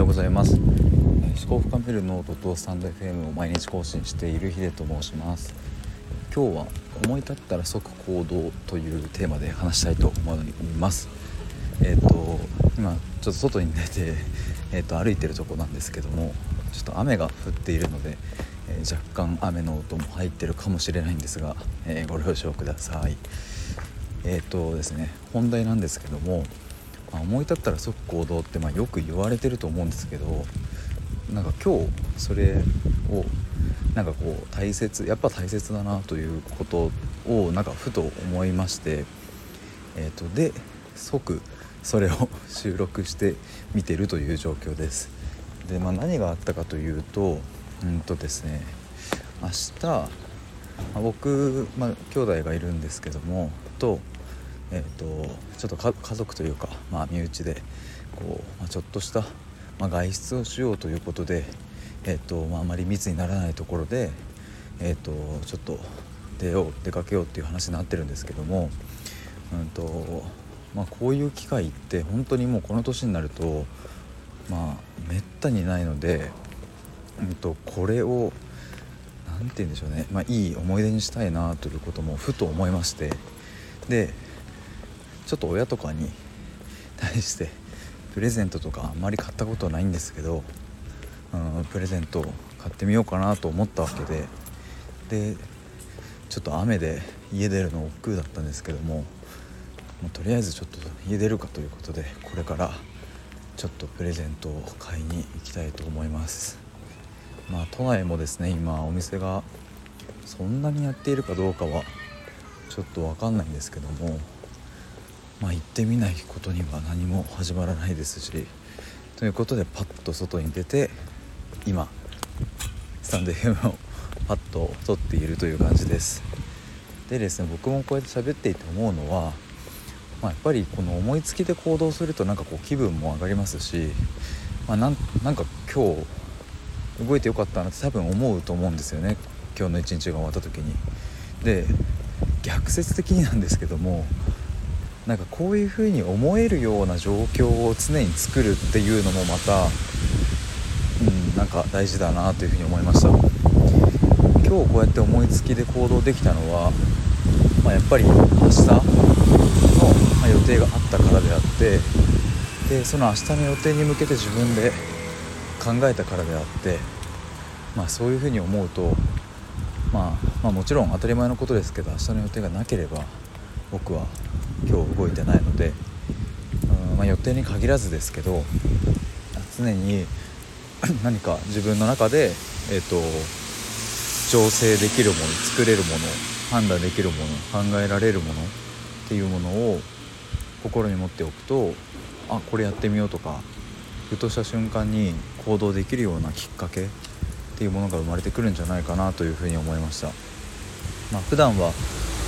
ようございます。思考深めるノートとスタンド FM を毎日更新しているヒデと申します。今日は思い立ったら即行動というテーマで話したいと思います。えっ、ー、と今ちょっと外に出て、えー、と歩いてるとこなんですけどもちょっと雨が降っているので、えー、若干雨の音も入ってるかもしれないんですが、えご了承ください。えっ、とですね本題なんですけどもあ、思い立ったら即行動ってまあよく言われてると思うんですけどなんか今日それをなんかこう大切やっぱ大切だなということをなんかふと思いまして、えーと、で即それを 収録して見てるという状況です。で、まあ、何があったかというとうんとですね明日、まあ、僕、まあ、兄弟がいるんですけどもとえーと、ちょっと家族というか、まあ、身内でこう、まあ、ちょっとした、まあ、外出をしようということで、えーとまあ、あまり密にならないところで、えーと、ちょっと出よう出かけようっていう話になってるんですけども、うんとまあ、こういう機会って本当にもうこの年になると、まあ、めったにないので、うんと、これを何て言うんでしょうね、まあ、いい思い出にしたいなということもふと思いましてでちょっと親とかに 対してプレゼントとかあんまり買ったことないんですけど、うん、プレゼント買ってみようかなと思ったわけで。でちょっと雨で家出るの億劫だったんですけどももうとりあえずちょっと家出るかということでこれからちょっとプレゼントを買いに行きたいと思います。まあ都内もですね今お店がそんなにやっているかどうかはちょっと分かんないんですけどもまあ、行ってみないことには何も始まらないですしということでパッと外に出て今スタンド FM をパッと撮っているという感じです。でですね僕もこうやって喋っていて思うのは、まあ、やっぱりこの思いつきで行動するとなんかこう気分も上がりますし、まあ、なんなんか今日動いてよかったなって多分思うと思うんですよね。今日の一日が終わった時に。で逆説的になんですけどもなんかこういう風に思えるような状況を常に作るっていうのもまたうんなんか大事だなというふうに思いました。今日こうやって思いつきで行動できたのは、まあ、やっぱり明日の、ま予定があったからであってでその明日の予定に向けて自分で考えたからであって、まあ、そういうふうに思うと、まあ、まあもちろん当たり前のことですけど明日の予定がなければ僕は今日動いてないので、うんまあ、予定に限らずですけど常に 何か自分の中で、えーと、調整できるもの作れるもの判断できるもの考えられるものっていうものを心に持っておくとあこれやってみようとかふとした瞬間に行動できるようなきっかけっていうものが生まれてくるんじゃないかなというふうに思いました。まあ、普段は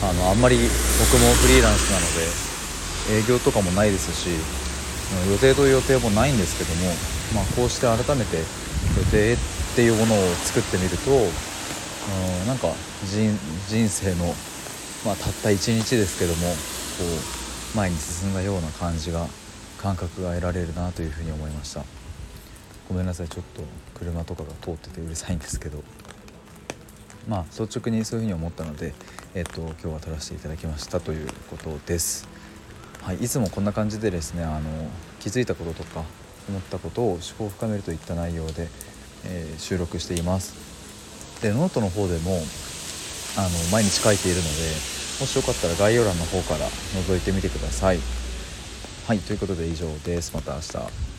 あのあんまり僕もフリーランスなので営業とかもないですし予定という予定もないんですけども、まあ、こうして改めて予定っていうものを作ってみるとうんなんか人生の、まあ、たった一日ですけどもこう前に進んだような感じが感覚が得られるなというふうに思いました。ごめんなさい。ちょっと車とかが通っててうるさいんですけど。まあ率直にそういうふうに思ったのでえっと、今日は撮らせていただきましたということです。はい、いつもこんな感じでですねあの気づいたこととか思ったことを思考を深めるといった内容で、えー、収録しています。でノートの方でもあの毎日書いているのでもしよかったら概要欄の方から覗いてみてください。はいということで以上です。また明日。